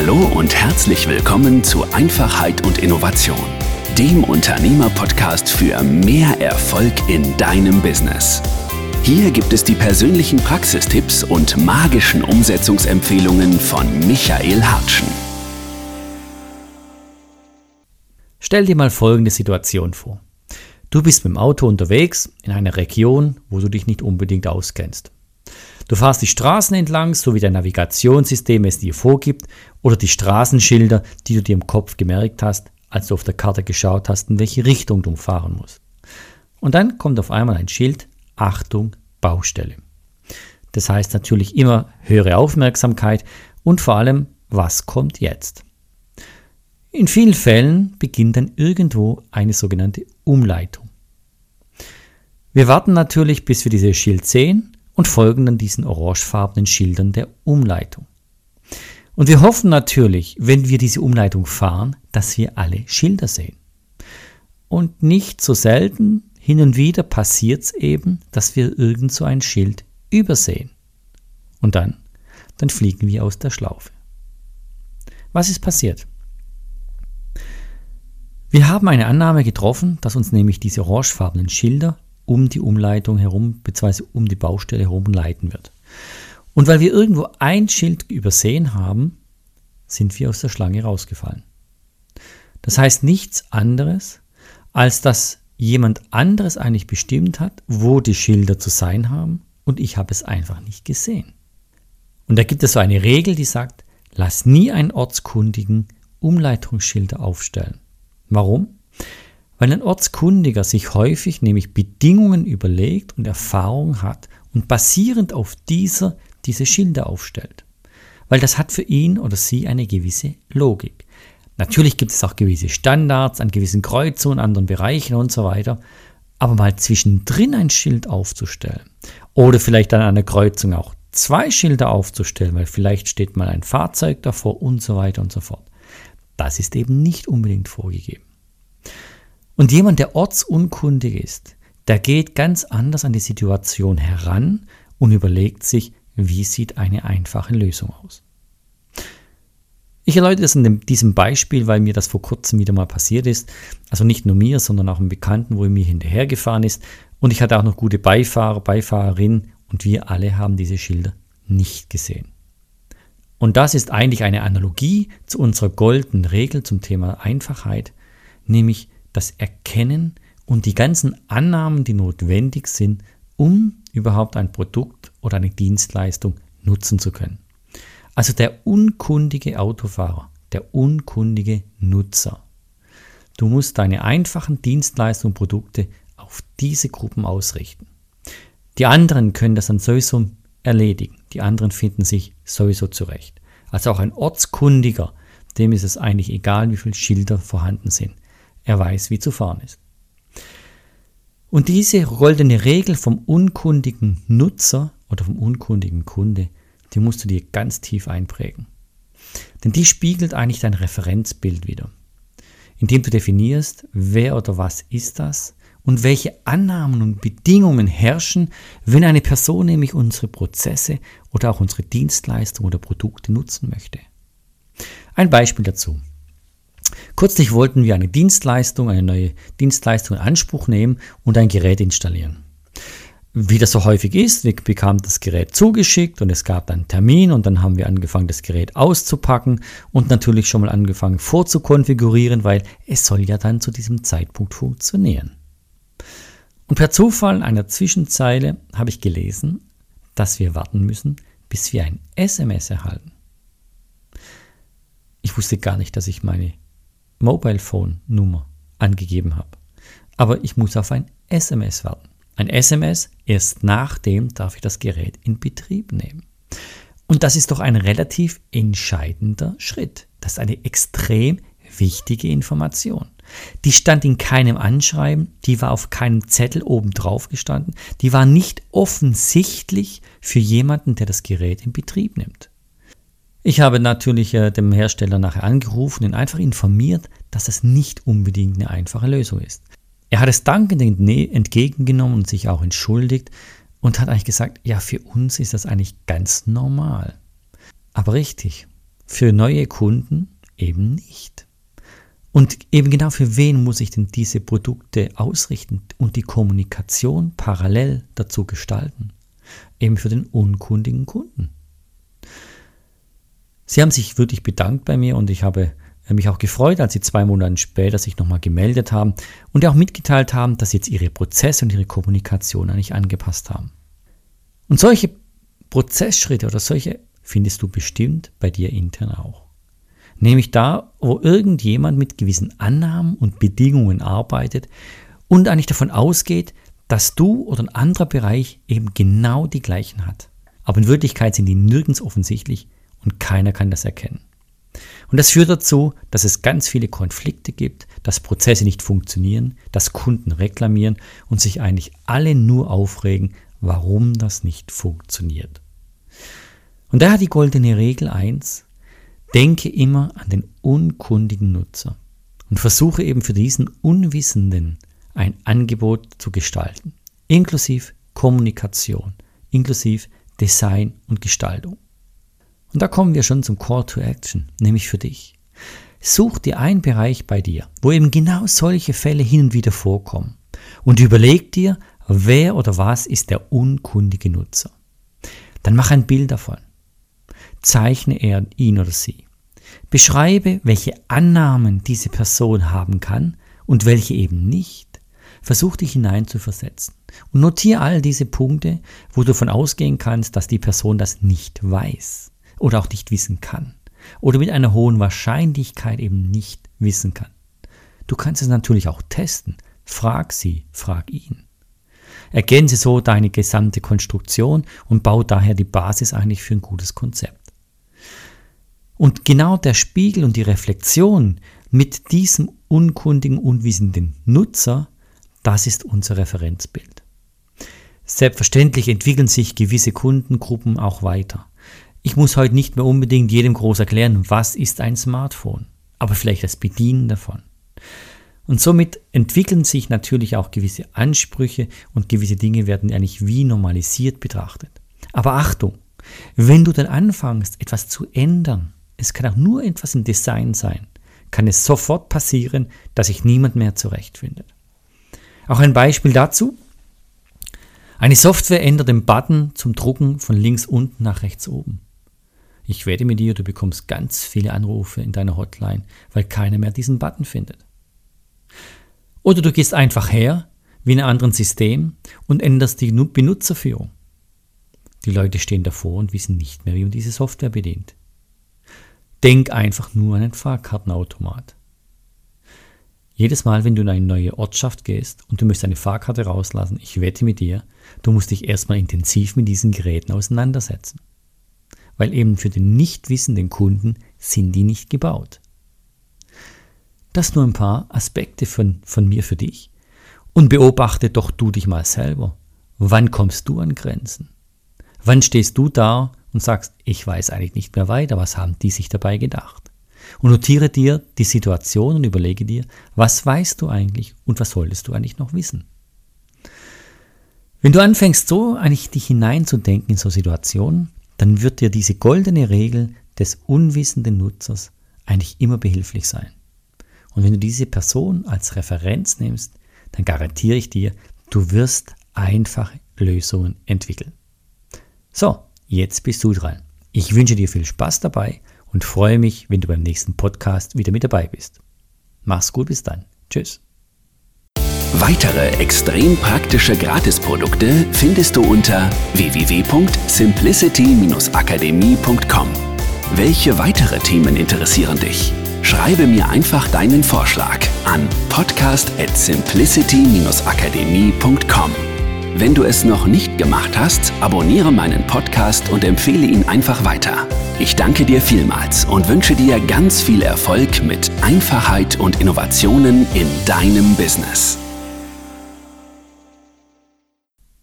Hallo und herzlich willkommen zu Einfachheit und Innovation, dem Unternehmer-Podcast für mehr Erfolg in deinem Business. Hier gibt es die persönlichen Praxistipps und magischen Umsetzungsempfehlungen von Michael Hartschen. Stell dir mal folgende Situation vor. Du bist mit dem Auto unterwegs in einer Region, wo du dich nicht unbedingt auskennst. Du fährst die Straßen entlang, so wie dein Navigationssystem es dir vorgibt, oder die Straßenschilder, die du dir im Kopf gemerkt hast, als du auf der Karte geschaut hast, in welche Richtung du fahren musst. Und dann kommt auf einmal ein Schild, Achtung, Baustelle. Das heißt natürlich immer höhere Aufmerksamkeit und vor allem, was kommt jetzt? In vielen Fällen beginnt dann irgendwo eine sogenannte Umleitung. Wir warten natürlich, bis wir dieses Schild sehen und folgen dann diesen orangefarbenen Schildern der Umleitung. Und wir hoffen natürlich, wenn wir diese Umleitung fahren, dass wir alle Schilder sehen. Und nicht so selten, hin und wieder passiert es eben, dass wir irgend so ein Schild übersehen. Und dann, dann fliegen wir aus der Schlaufe. Was ist passiert? Wir haben eine Annahme getroffen, dass uns nämlich diese orangefarbenen Schilder um die Umleitung herum, beziehungsweise um die Baustelle herum leiten wird. Und weil wir irgendwo ein Schild übersehen haben, sind wir aus der Schlange rausgefallen. Das heißt nichts anderes, als dass jemand anderes eigentlich bestimmt hat, wo die Schilder zu sein haben und ich habe es einfach nicht gesehen. Und da gibt es so eine Regel, die sagt, lass nie einen Ortskundigen Umleitungsschilder aufstellen. Warum? Weil ein Ortskundiger sich häufig nämlich Bedingungen überlegt und Erfahrung hat und basierend auf dieser diese Schilder aufstellt. Weil das hat für ihn oder sie eine gewisse Logik. Natürlich gibt es auch gewisse Standards an gewissen Kreuzungen, anderen Bereichen und so weiter. Aber mal zwischendrin ein Schild aufzustellen oder vielleicht an einer Kreuzung auch zwei Schilder aufzustellen, weil vielleicht steht mal ein Fahrzeug davor und so weiter und so fort. Das ist eben nicht unbedingt vorgegeben. Und jemand, der ortsunkundig ist, der geht ganz anders an die Situation heran und überlegt sich, wie sieht eine einfache Lösung aus. Ich erläutere das in diesem Beispiel, weil mir das vor kurzem wieder mal passiert ist. Also nicht nur mir, sondern auch einem Bekannten, wo er mir hinterhergefahren ist. Und ich hatte auch noch gute Beifahrer, Beifahrerin und wir alle haben diese Schilder nicht gesehen. Und das ist eigentlich eine Analogie zu unserer goldenen Regel zum Thema Einfachheit, nämlich das Erkennen und die ganzen Annahmen, die notwendig sind, um überhaupt ein Produkt oder eine Dienstleistung nutzen zu können. Also der unkundige Autofahrer, der unkundige Nutzer. Du musst deine einfachen Dienstleistungen und Produkte auf diese Gruppen ausrichten. Die anderen können das dann sowieso erledigen. Die anderen finden sich sowieso zurecht. Also auch ein Ortskundiger, dem ist es eigentlich egal, wie viele Schilder vorhanden sind. Er weiß, wie zu fahren ist. Und diese goldene Regel vom unkundigen Nutzer oder vom unkundigen Kunde, die musst du dir ganz tief einprägen. Denn die spiegelt eigentlich dein Referenzbild wieder, indem du definierst, wer oder was ist das und welche Annahmen und Bedingungen herrschen, wenn eine Person nämlich unsere Prozesse oder auch unsere Dienstleistungen oder Produkte nutzen möchte. Ein Beispiel dazu. Kürzlich wollten wir eine Dienstleistung, eine neue Dienstleistung in Anspruch nehmen und ein Gerät installieren. Wie das so häufig ist, wir bekamen das Gerät zugeschickt und es gab einen Termin und dann haben wir angefangen, das Gerät auszupacken und natürlich schon mal angefangen vorzukonfigurieren, weil es soll ja dann zu diesem Zeitpunkt funktionieren. Und per Zufall in einer Zwischenzeile habe ich gelesen, dass wir warten müssen, bis wir ein SMS erhalten. Ich wusste gar nicht, dass ich meine Mobile Phone Nummer angegeben habe. Aber ich muss auf ein SMS warten. Ein SMS, erst nachdem darf ich das Gerät in Betrieb nehmen. Und das ist doch ein relativ entscheidender Schritt. Das ist eine extrem wichtige Information. Die stand in keinem Anschreiben, die war auf keinem Zettel oben drauf gestanden, die war nicht offensichtlich für jemanden, der das Gerät in Betrieb nimmt. Ich habe natürlich äh, dem Hersteller nachher angerufen und einfach informiert, dass es nicht unbedingt eine einfache Lösung ist. Er hat es dankend entgegengenommen und sich auch entschuldigt und hat eigentlich gesagt, ja, für uns ist das eigentlich ganz normal. Aber richtig, für neue Kunden eben nicht. Und eben genau für wen muss ich denn diese Produkte ausrichten und die Kommunikation parallel dazu gestalten? Eben für den unkundigen Kunden. Sie haben sich wirklich bedankt bei mir und ich habe mich auch gefreut, als Sie zwei Monate später sich nochmal gemeldet haben und auch mitgeteilt haben, dass Sie jetzt Ihre Prozesse und Ihre Kommunikation eigentlich angepasst haben. Und solche Prozessschritte oder solche findest du bestimmt bei dir intern auch. Nämlich da, wo irgendjemand mit gewissen Annahmen und Bedingungen arbeitet und eigentlich davon ausgeht, dass du oder ein anderer Bereich eben genau die gleichen hat. Aber in Wirklichkeit sind die nirgends offensichtlich und keiner kann das erkennen. Und das führt dazu, dass es ganz viele Konflikte gibt, dass Prozesse nicht funktionieren, dass Kunden reklamieren und sich eigentlich alle nur aufregen, warum das nicht funktioniert. Und da hat die goldene Regel eins: denke immer an den unkundigen Nutzer und versuche eben für diesen Unwissenden ein Angebot zu gestalten, inklusive Kommunikation, inklusive Design und Gestaltung. Und da kommen wir schon zum Call to Action, nämlich für dich. Such dir einen Bereich bei dir, wo eben genau solche Fälle hin und wieder vorkommen und überleg dir, wer oder was ist der unkundige Nutzer. Dann mach ein Bild davon. Zeichne er ihn oder sie. Beschreibe, welche Annahmen diese Person haben kann und welche eben nicht. Versuch dich hineinzuversetzen und notiere all diese Punkte, wo du davon ausgehen kannst, dass die Person das nicht weiß oder auch nicht wissen kann oder mit einer hohen Wahrscheinlichkeit eben nicht wissen kann. Du kannst es natürlich auch testen. Frag sie, frag ihn. Ergänze so deine gesamte Konstruktion und bau daher die Basis eigentlich für ein gutes Konzept. Und genau der Spiegel und die Reflexion mit diesem unkundigen, unwissenden Nutzer, das ist unser Referenzbild. Selbstverständlich entwickeln sich gewisse Kundengruppen auch weiter. Ich muss heute nicht mehr unbedingt jedem groß erklären, was ist ein Smartphone, aber vielleicht das Bedienen davon. Und somit entwickeln sich natürlich auch gewisse Ansprüche und gewisse Dinge werden eigentlich wie normalisiert betrachtet. Aber Achtung, wenn du dann anfängst, etwas zu ändern, es kann auch nur etwas im Design sein, kann es sofort passieren, dass sich niemand mehr zurechtfindet. Auch ein Beispiel dazu. Eine Software ändert den Button zum Drucken von links unten nach rechts oben. Ich wette mit dir, du bekommst ganz viele Anrufe in deiner Hotline, weil keiner mehr diesen Button findet. Oder du gehst einfach her, wie in einem anderen System, und änderst die Benutzerführung. Die Leute stehen davor und wissen nicht mehr, wie man diese Software bedient. Denk einfach nur an einen Fahrkartenautomat. Jedes Mal, wenn du in eine neue Ortschaft gehst und du möchtest eine Fahrkarte rauslassen, ich wette mit dir, du musst dich erstmal intensiv mit diesen Geräten auseinandersetzen weil eben für den nicht wissenden Kunden sind die nicht gebaut. Das nur ein paar Aspekte von, von mir für dich. Und beobachte doch du dich mal selber. Wann kommst du an Grenzen? Wann stehst du da und sagst, ich weiß eigentlich nicht mehr weiter, was haben die sich dabei gedacht? Und notiere dir die Situation und überlege dir, was weißt du eigentlich und was solltest du eigentlich noch wissen? Wenn du anfängst, so eigentlich dich hineinzudenken in so Situationen, dann wird dir diese goldene Regel des unwissenden Nutzers eigentlich immer behilflich sein. Und wenn du diese Person als Referenz nimmst, dann garantiere ich dir, du wirst einfache Lösungen entwickeln. So, jetzt bist du dran. Ich wünsche dir viel Spaß dabei und freue mich, wenn du beim nächsten Podcast wieder mit dabei bist. Mach's gut, bis dann. Tschüss. Weitere extrem praktische Gratisprodukte findest du unter www.simplicity-akademie.com. Welche weitere Themen interessieren dich? Schreibe mir einfach deinen Vorschlag an podcast@simplicity-akademie.com. Wenn du es noch nicht gemacht hast, abonniere meinen Podcast und empfehle ihn einfach weiter. Ich danke dir vielmals und wünsche dir ganz viel Erfolg mit Einfachheit und Innovationen in deinem Business.